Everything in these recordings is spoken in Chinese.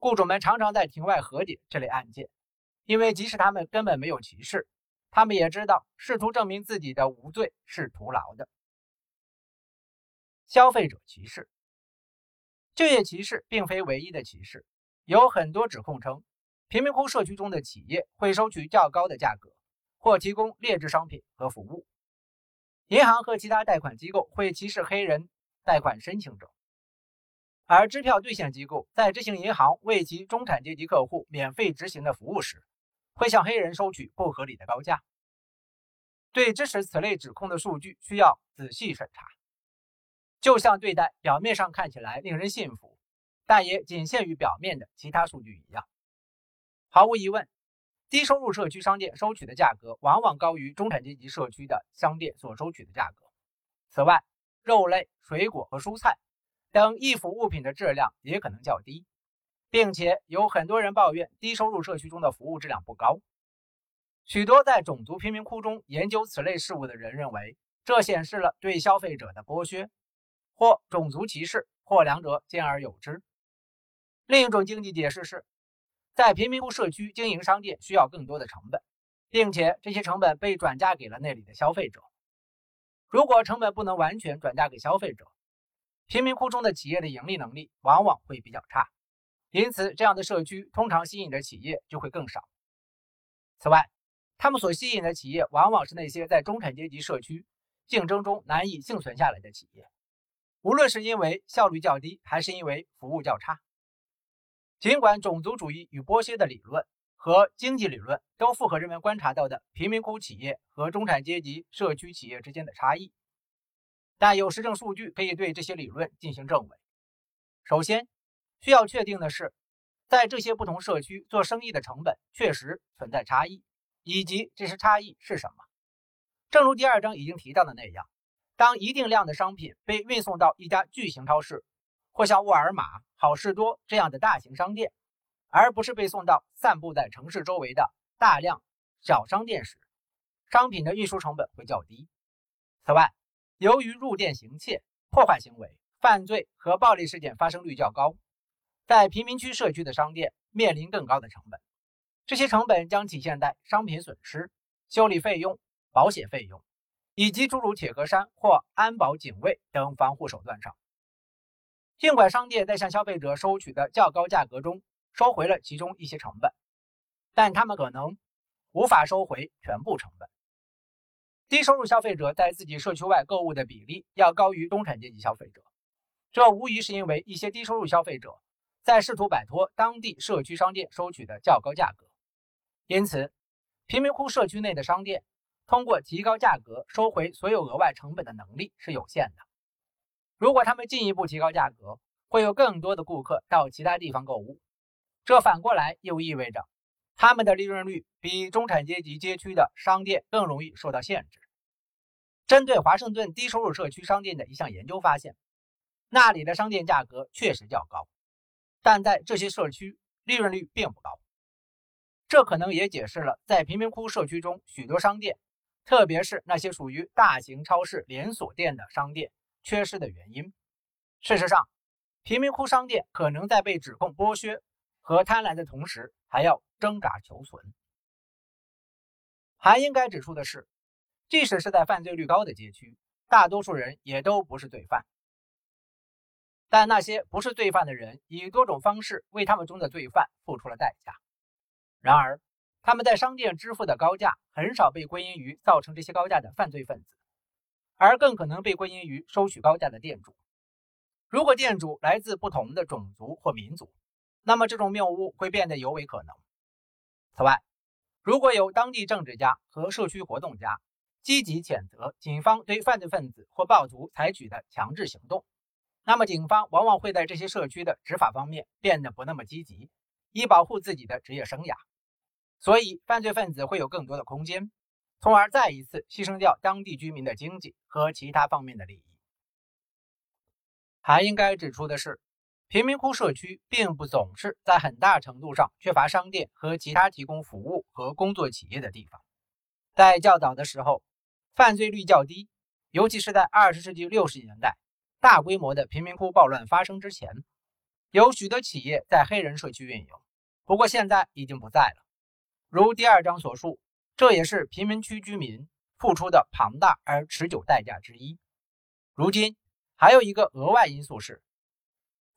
雇主们常常在庭外和解这类案件，因为即使他们根本没有歧视，他们也知道试图证明自己的无罪是徒劳的。消费者歧视，就业歧视并非唯一的歧视，有很多指控称，贫民窟社区中的企业会收取较高的价格，或提供劣质商品和服务。银行和其他贷款机构会歧视黑人贷款申请者。而支票兑现机构在执行银行为其中产阶级客户免费执行的服务时，会向黑人收取不合理的高价。对支持此类指控的数据需要仔细审查，就像对待表面上看起来令人信服，但也仅限于表面的其他数据一样。毫无疑问，低收入社区商店收取的价格往往高于中产阶级社区的商店所收取的价格。此外，肉类、水果和蔬菜。等易腐物品的质量也可能较低，并且有很多人抱怨低收入社区中的服务质量不高。许多在种族贫民窟中研究此类事物的人认为，这显示了对消费者的剥削，或种族歧视，或两者兼而有之。另一种经济解释是，在贫民窟社区经营商店需要更多的成本，并且这些成本被转嫁给了那里的消费者。如果成本不能完全转嫁给消费者，贫民窟中的企业的盈利能力往往会比较差，因此这样的社区通常吸引的企业就会更少。此外，他们所吸引的企业往往是那些在中产阶级社区竞争中难以幸存下来的企业，无论是因为效率较低，还是因为服务较差。尽管种族主义与剥削的理论和经济理论都符合人们观察到的贫民窟企业和中产阶级社区企业之间的差异。但有实证数据可以对这些理论进行证伪。首先，需要确定的是，在这些不同社区做生意的成本确实存在差异，以及这些差异是什么。正如第二章已经提到的那样，当一定量的商品被运送到一家巨型超市，或像沃尔玛、好事多这样的大型商店，而不是被送到散布在城市周围的大量小商店时，商品的运输成本会较低。此外，由于入店行窃、破坏行为、犯罪和暴力事件发生率较高，在贫民区社区的商店面临更高的成本。这些成本将体现在商品损失、修理费用、保险费用，以及诸如铁格栅或安保警卫等防护手段上。尽管商店在向消费者收取的较高价格中收回了其中一些成本，但他们可能无法收回全部成本。低收入消费者在自己社区外购物的比例要高于中产阶级消费者，这无疑是因为一些低收入消费者在试图摆脱当地社区商店收取的较高价格。因此，贫民窟社区内的商店通过提高价格收回所有额外成本的能力是有限的。如果他们进一步提高价格，会有更多的顾客到其他地方购物，这反过来又意味着。他们的利润率比中产阶级街区的商店更容易受到限制。针对华盛顿低收入社区商店的一项研究发现，那里的商店价格确实较高，但在这些社区利润率并不高。这可能也解释了在贫民窟社区中许多商店，特别是那些属于大型超市连锁店的商店缺失的原因。事实上，贫民窟商店可能在被指控剥削和贪婪的同时，还要。挣扎求存。还应该指出的是，即使是在犯罪率高的街区，大多数人也都不是罪犯。但那些不是罪犯的人，以多种方式为他们中的罪犯付出了代价。然而，他们在商店支付的高价很少被归因于造成这些高价的犯罪分子，而更可能被归因于收取高价的店主。如果店主来自不同的种族或民族，那么这种谬误会变得尤为可能。此外，如果有当地政治家和社区活动家积极谴责警方对犯罪分子或暴徒采取的强制行动，那么警方往往会在这些社区的执法方面变得不那么积极，以保护自己的职业生涯。所以，犯罪分子会有更多的空间，从而再一次牺牲掉当地居民的经济和其他方面的利益。还应该指出的是。贫民窟社区并不总是在很大程度上缺乏商店和其他提供服务和工作企业的地方。在较早的时候，犯罪率较低，尤其是在20世纪60年代大规模的贫民窟暴乱发生之前，有许多企业在黑人社区运营，不过现在已经不在了。如第二章所述，这也是贫民区居民付出的庞大而持久代价之一。如今还有一个额外因素是，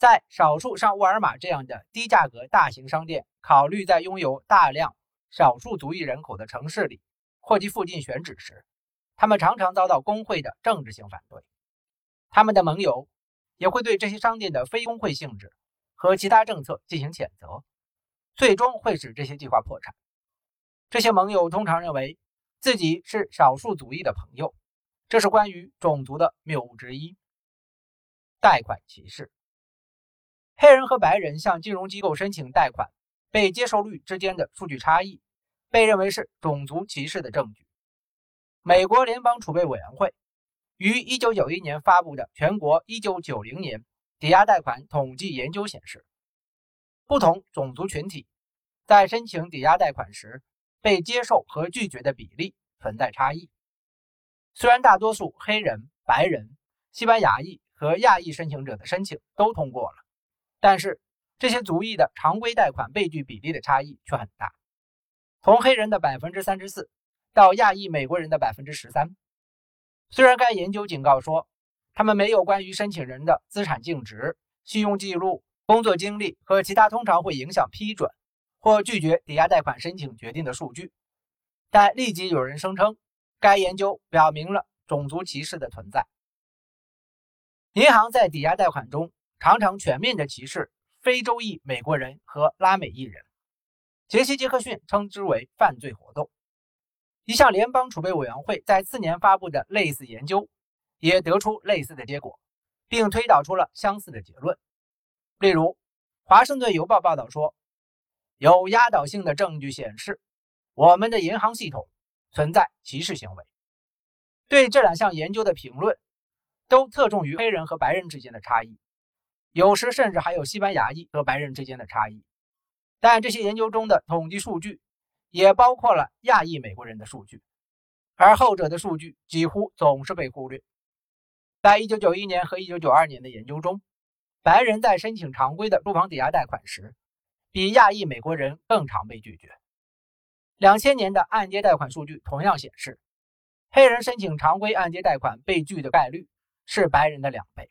在少数像沃尔玛这样的低价格大型商店考虑在拥有大量少数族裔人口的城市里或其附近选址时，他们常常遭到工会的政治性反对。他们的盟友也会对这些商店的非工会性质和其他政策进行谴责，最终会使这些计划破产。这些盟友通常认为自己是少数族裔的朋友，这是关于种族的谬误之一。贷款歧视，黑人和白人向金融机构申请贷款被接受率之间的数据差异，被认为是种族歧视的证据。美国联邦储备委员会于1991年发布的全国1990年抵押贷款统计研究显示，不同种族群体在申请抵押贷款时被接受和拒绝的比例存在差异。虽然大多数黑人、白人、西班牙裔和亚裔申请者的申请都通过了，但是这些族裔的常规贷款被拒比例的差异却很大，从黑人的百分之三十四。到亚裔美国人的百分之十三。虽然该研究警告说，他们没有关于申请人的资产净值、信用记录、工作经历和其他通常会影响批准或拒绝抵押贷款申请决定的数据，但立即有人声称，该研究表明了种族歧视的存在。银行在抵押贷款中常常全面地歧视非洲裔美国人和拉美裔人。杰西·杰克逊称之为犯罪活动。一项联邦储备委员会在次年发布的类似研究，也得出类似的结果，并推导出了相似的结论。例如，《华盛顿邮报》报道说，有压倒性的证据显示，我们的银行系统存在歧视行为。对这两项研究的评论，都侧重于黑人和白人之间的差异，有时甚至还有西班牙裔和白人之间的差异。但这些研究中的统计数据。也包括了亚裔美国人的数据，而后者的数据几乎总是被忽略。在1991年和1992年的研究中，白人在申请常规的住房抵押贷款时，比亚裔美国人更常被拒绝。2000年的按揭贷款数据同样显示，黑人申请常规按揭贷款被拒的概率是白人的两倍，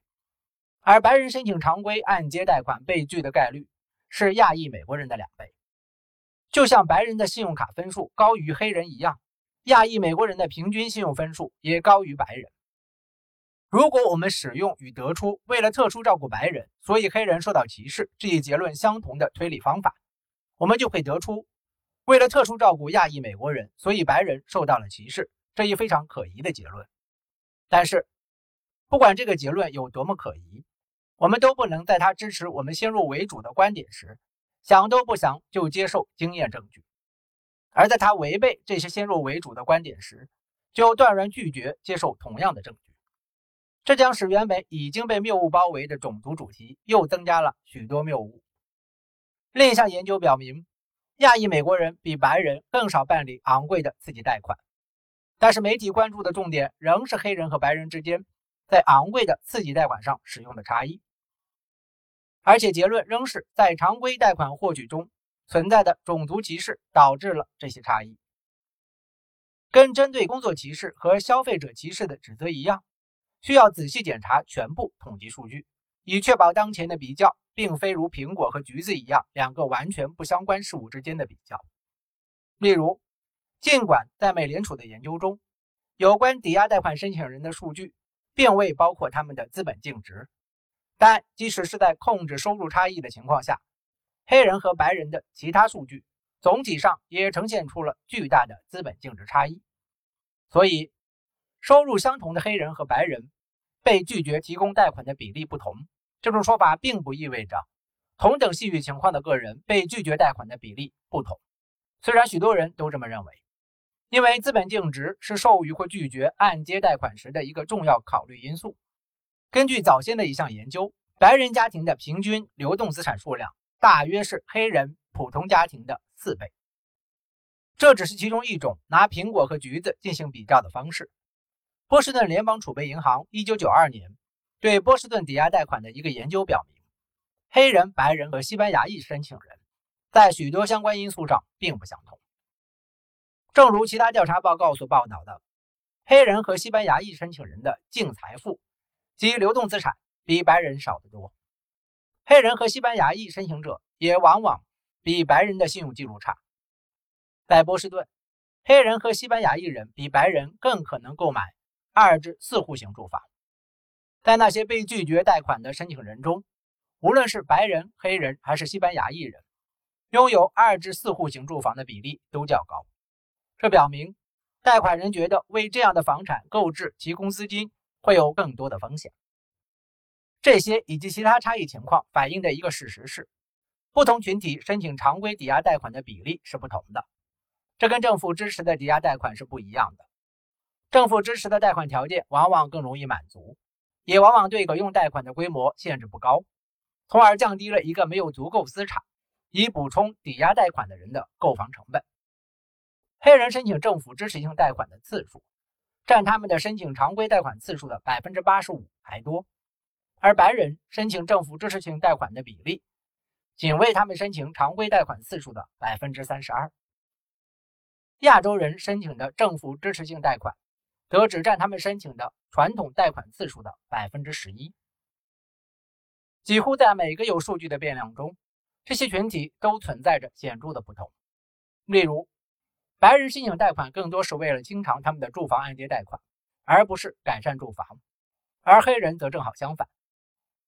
而白人申请常规按揭贷款被拒的概率是亚裔美国人的两倍。就像白人的信用卡分数高于黑人一样，亚裔美国人的平均信用分数也高于白人。如果我们使用与得出为了特殊照顾白人，所以黑人受到歧视这一结论相同的推理方法，我们就会得出为了特殊照顾亚裔美国人，所以白人受到了歧视这一非常可疑的结论。但是，不管这个结论有多么可疑，我们都不能在他支持我们先入为主的观点时。想都不想就接受经验证据，而在他违背这些先入为主的观点时，就断然拒绝接受同样的证据。这将使原本已经被谬误包围的种族主题又增加了许多谬误。另一项研究表明，亚裔美国人比白人更少办理昂贵的刺激贷款，但是媒体关注的重点仍是黑人和白人之间在昂贵的刺激贷款上使用的差异。而且结论仍是在常规贷款获取中存在的种族歧视导致了这些差异。跟针对工作歧视和消费者歧视的指责一样，需要仔细检查全部统计数据，以确保当前的比较并非如苹果和橘子一样两个完全不相关事物之间的比较。例如，尽管在美联储的研究中，有关抵押贷款申请人的数据并未包括他们的资本净值。但即使是在控制收入差异的情况下，黑人和白人的其他数据总体上也呈现出了巨大的资本净值差异。所以，收入相同的黑人和白人被拒绝提供贷款的比例不同，这种说法并不意味着同等信誉情况的个人被拒绝贷款的比例不同。虽然许多人都这么认为，因为资本净值是授予或拒绝按揭贷款时的一个重要考虑因素。根据早先的一项研究，白人家庭的平均流动资产数量大约是黑人普通家庭的四倍。这只是其中一种拿苹果和橘子进行比较的方式。波士顿联邦储备银行1992年对波士顿抵押贷款的一个研究表明，黑人、白人和西班牙裔申请人在许多相关因素上并不相同。正如其他调查报告所报道的，黑人和西班牙裔申请人的净财富及流动资产比白人少得多。黑人和西班牙裔申请者也往往比白人的信用记录差。在波士顿，黑人和西班牙裔人比白人更可能购买二至四户型住房。在那些被拒绝贷款的申请人中，无论是白人、黑人还是西班牙裔人，拥有二至四户型住房的比例都较高。这表明，贷款人觉得为这样的房产购置提供资金会有更多的风险。这些以及其他差异情况反映的一个事实是，不同群体申请常规抵押贷款的比例是不同的。这跟政府支持的抵押贷款是不一样的。政府支持的贷款条件往往更容易满足，也往往对可用贷款的规模限制不高，从而降低了一个没有足够资产以补充抵押贷款的人的购房成本。黑人申请政府支持性贷款的次数占他们的申请常规贷款次数的百分之八十五还多，而白人申请政府支持性贷款的比例仅为他们申请常规贷款次数的百分之三十二。亚洲人申请的政府支持性贷款，则只占他们申请的传统贷款次数的百分之十一。几乎在每个有数据的变量中，这些群体都存在着显著的不同。例如，白人申请贷款更多是为了清偿他们的住房按揭贷款，而不是改善住房；而黑人则正好相反。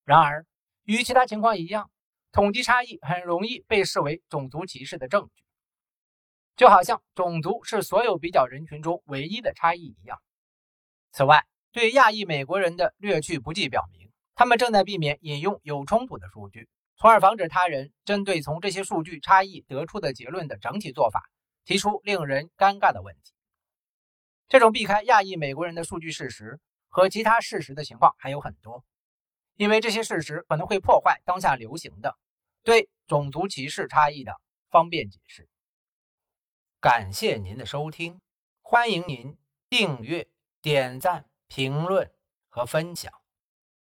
然而，与其他情况一样，统计差异很容易被视为种族歧视的证据。就好像种族是所有比较人群中唯一的差异一样。此外，对亚裔美国人的略去不计表明，他们正在避免引用有冲突的数据，从而防止他人针对从这些数据差异得出的结论的整体做法提出令人尴尬的问题。这种避开亚裔美国人的数据事实和其他事实的情况还有很多，因为这些事实可能会破坏当下流行的对种族歧视差异的方便解释。感谢您的收听，欢迎您订阅、点赞、评论和分享。